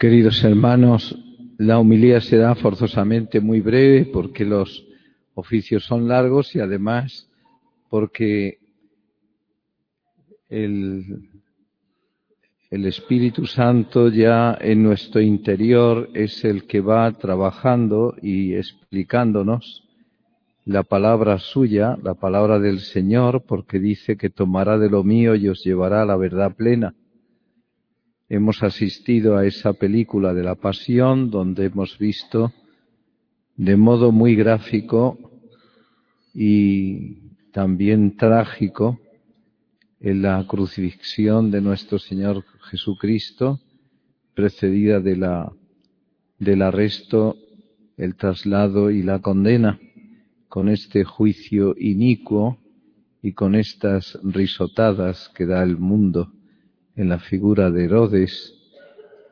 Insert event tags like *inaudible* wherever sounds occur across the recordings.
Queridos hermanos, la humilía será forzosamente muy breve porque los oficios son largos y además porque el, el Espíritu Santo ya en nuestro interior es el que va trabajando y explicándonos la palabra suya, la palabra del Señor, porque dice que tomará de lo mío y os llevará a la verdad plena. Hemos asistido a esa película de la Pasión donde hemos visto de modo muy gráfico y también trágico en la crucifixión de nuestro Señor Jesucristo, precedida de la, del arresto, el traslado y la condena, con este juicio inicuo y con estas risotadas que da el mundo en la figura de Herodes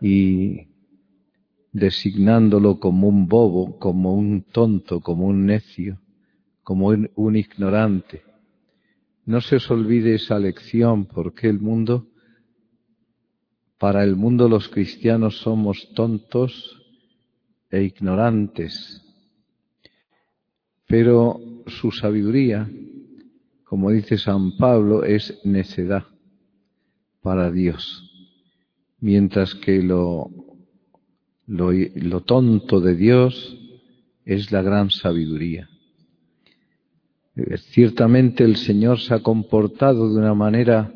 y designándolo como un bobo, como un tonto, como un necio, como un, ignorante. No se os olvide esa lección porque el mundo, para el mundo los cristianos somos tontos e ignorantes, pero su sabiduría, como dice San Pablo, es necedad para Dios, mientras que lo, lo, tonto de Dios es la gran sabiduría. Ciertamente el Señor se ha comportado de una manera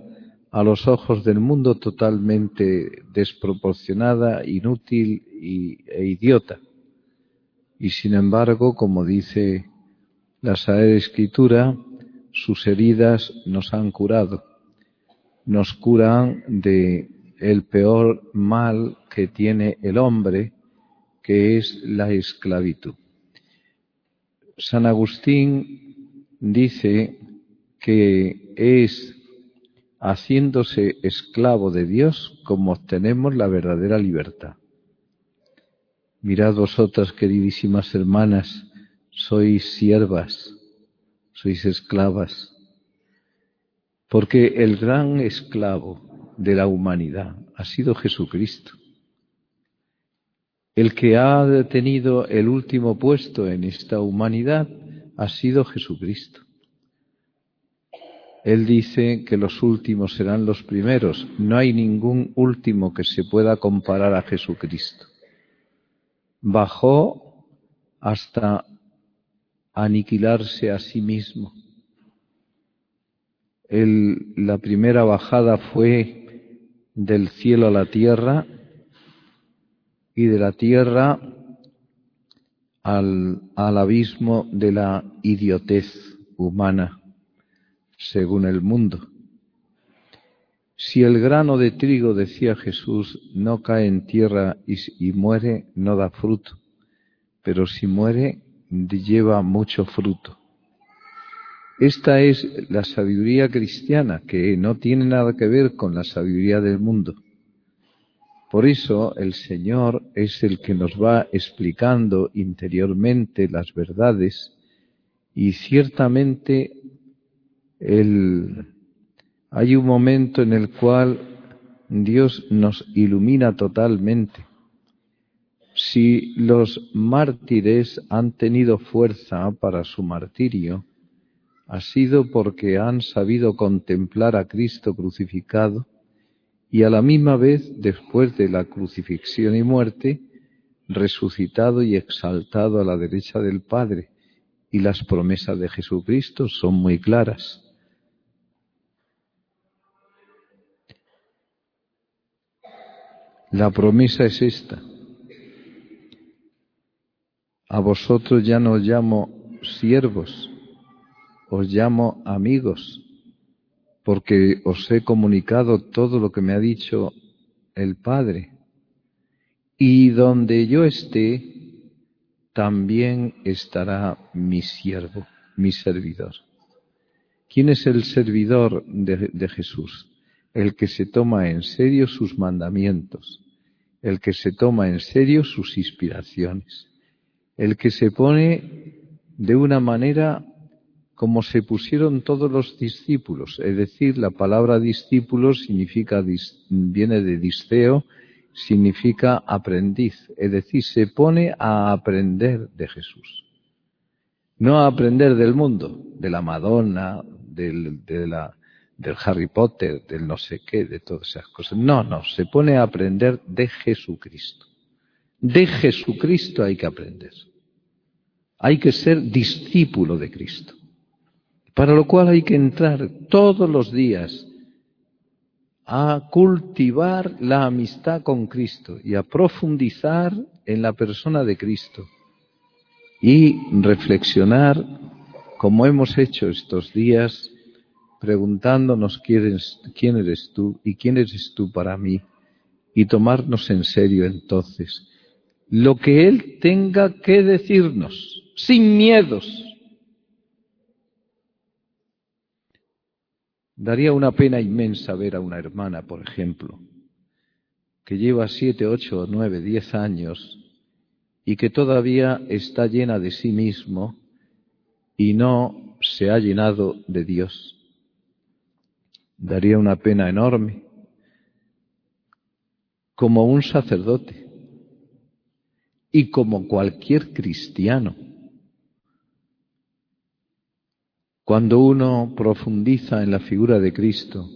a los ojos del mundo totalmente desproporcionada, inútil e idiota. Y sin embargo, como dice la Sagrada Escritura, sus heridas nos han curado nos curan de el peor mal que tiene el hombre, que es la esclavitud. San Agustín dice que es haciéndose esclavo de Dios como obtenemos la verdadera libertad. Mirad vosotras, queridísimas hermanas, sois siervas, sois esclavas porque el gran esclavo de la humanidad ha sido Jesucristo. El que ha tenido el último puesto en esta humanidad ha sido Jesucristo. Él dice que los últimos serán los primeros. No hay ningún último que se pueda comparar a Jesucristo. Bajó hasta aniquilarse a sí mismo la primera bajada fue del cielo a la tierra y de la tierra al, al abismo de la idiotez humana, según el mundo. Si el grano de trigo, decía Jesús, no cae en tierra y, y, muere, no da fruto, pero si muere, lleva mucho fruto. Esta es la sabiduría cristiana, que no tiene nada que ver con la sabiduría del mundo. Por eso el Señor es el que nos va explicando interiormente las verdades y ciertamente hay un momento en el cual Dios nos ilumina totalmente. Si los mártires han tenido fuerza para su martirio, ha sido porque han sabido contemplar a Cristo crucificado y a la misma vez, después de la crucifixión y muerte, resucitado y exaltado a la derecha del Padre. Y las promesas de Jesucristo son muy claras. La promesa es esta. A vosotros ya no llamo siervos, os llamo amigos, porque os he comunicado todo lo que me ha dicho el Padre. Y donde yo esté, también estará mi siervo, mi servidor. ¿Quién es el servidor de, de, Jesús? El que se toma en serio sus mandamientos, el que se toma en serio sus inspiraciones, el que se pone de una manera como se pusieron todos los discípulos, es decir, la palabra discípulo significa, viene de disceo significa aprendiz, es decir, se pone a aprender de Jesús. No a aprender del mundo, de la Madonna, de del Harry Potter, del no sé qué, de todas esas cosas. No, no, se pone a aprender de Jesucristo. De Jesucristo hay que aprender. Hay que ser discípulo de Cristo. Para lo cual hay que entrar todos los días a cultivar la amistad con Cristo y a profundizar en la persona de Cristo y reflexionar como hemos hecho estos días preguntándonos quién eres, quién eres tú y quién eres tú para mí y tomarnos en serio entonces. Lo que Él tenga que decirnos sin miedos Daría una pena inmensa ver a una hermana, por ejemplo, que lleva siete, ocho, nueve, diez años y que todavía está llena de sí mismo y no se ha llenado de Dios. Daría una pena enorme. Como un sacerdote y como cualquier cristiano Cuando uno profundiza en la figura de Cristo,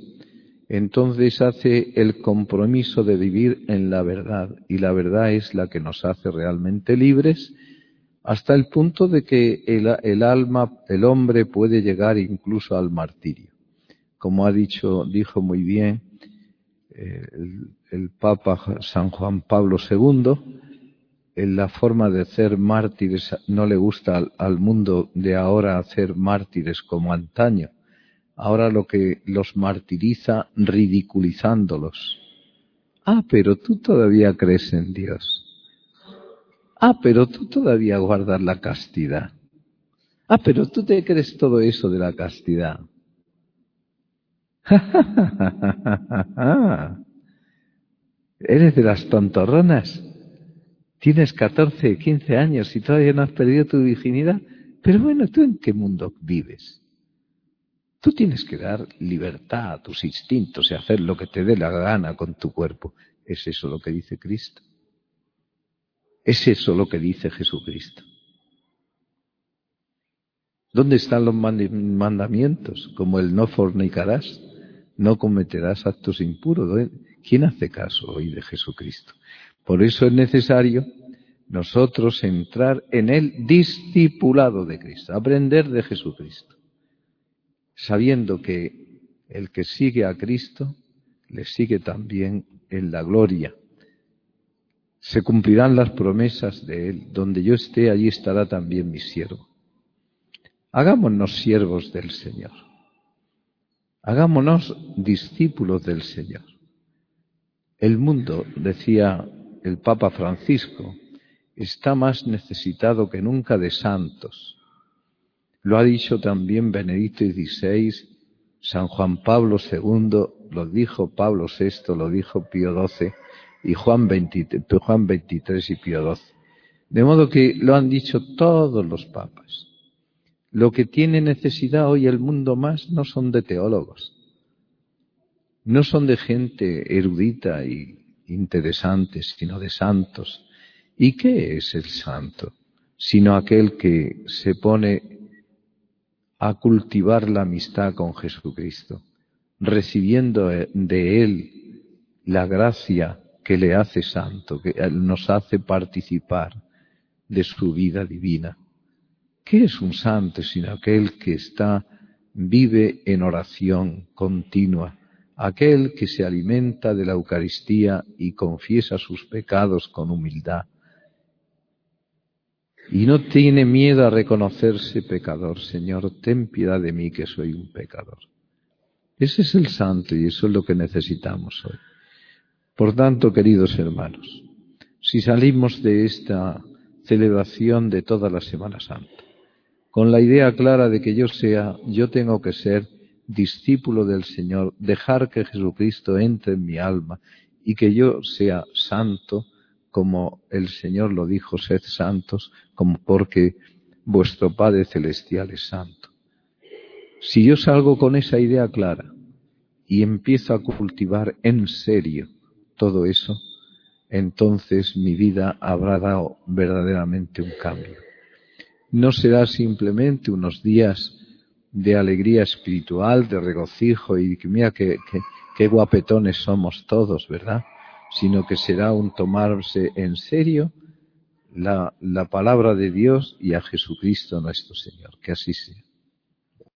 entonces hace el compromiso de vivir en la verdad, y la verdad es la que nos hace realmente libres, hasta el punto de que el, alma, el hombre puede llegar incluso al martirio. Como ha dicho, dijo muy bien eh, el Papa San Juan Pablo II, la forma de hacer mártires no le gusta al, mundo de ahora hacer mártires como antaño. Ahora lo que los martiriza ridiculizándolos. Ah, pero tú todavía crees en Dios. Ah, pero tú todavía guardas la castidad. Ah, pero tú te crees todo eso de la castidad. *laughs* ¿Eres de las tontorronas? Tienes 14, 15 años y todavía no has perdido tu virginidad. Pero bueno, ¿tú en qué mundo vives? Tú tienes que dar libertad a tus instintos y hacer lo que te dé la gana con tu cuerpo. ¿Es eso lo que dice Cristo? ¿Es eso lo que dice Jesucristo? ¿Dónde están los mandamientos? Como el no fornicarás, no cometerás actos impuros. ¿Quién hace caso hoy de Jesucristo? Por eso es necesario nosotros entrar en el discipulado de Cristo, aprender de Jesucristo, sabiendo que el que sigue a Cristo le sigue también en la gloria. Se cumplirán las promesas de Él. Donde yo esté, allí estará también mi siervo. Hagámonos siervos del Señor. Hagámonos discípulos del Señor. El mundo, decía el Papa Francisco está más necesitado que nunca de santos. Lo ha dicho también Benedicto XVI, San Juan Pablo II, lo dijo Pablo VI, lo dijo Pío XII y Juan, Juan XXIII y Pío XII. De modo que lo han dicho todos los papas. Lo que tiene necesidad hoy el mundo más no son de teólogos, no son de gente erudita y interesantes, sino de santos. ¿Y qué es el santo? Sino aquel que se pone a cultivar la amistad con Jesucristo, recibiendo de Él la gracia que le hace santo, que nos hace participar de su vida divina. ¿Qué es un santo sino aquel que está, vive en oración continua, aquel que se alimenta de la Eucaristía y confiesa sus pecados con humildad y no tiene miedo a reconocerse pecador. Señor, ten piedad de mí que soy un pecador. Ese es el santo y eso es lo que necesitamos hoy. Por tanto, queridos hermanos, si salimos de esta celebración de toda la Semana Santa, con la idea clara de que yo sea, yo tengo que ser discípulo del Señor, dejar que Jesucristo entre en mi alma y que yo sea santo, como el Señor lo dijo, sed santos, como porque vuestro Padre Celestial es santo. Si yo salgo con esa idea clara y empiezo a cultivar en serio todo eso, entonces mi vida habrá dado verdaderamente un cambio. No será simplemente unos días de alegría espiritual, de regocijo y que mira qué, qué guapetones somos todos, ¿verdad? Sino que será un tomarse en serio la, la palabra de Dios y a Jesucristo nuestro Señor. Que así sea.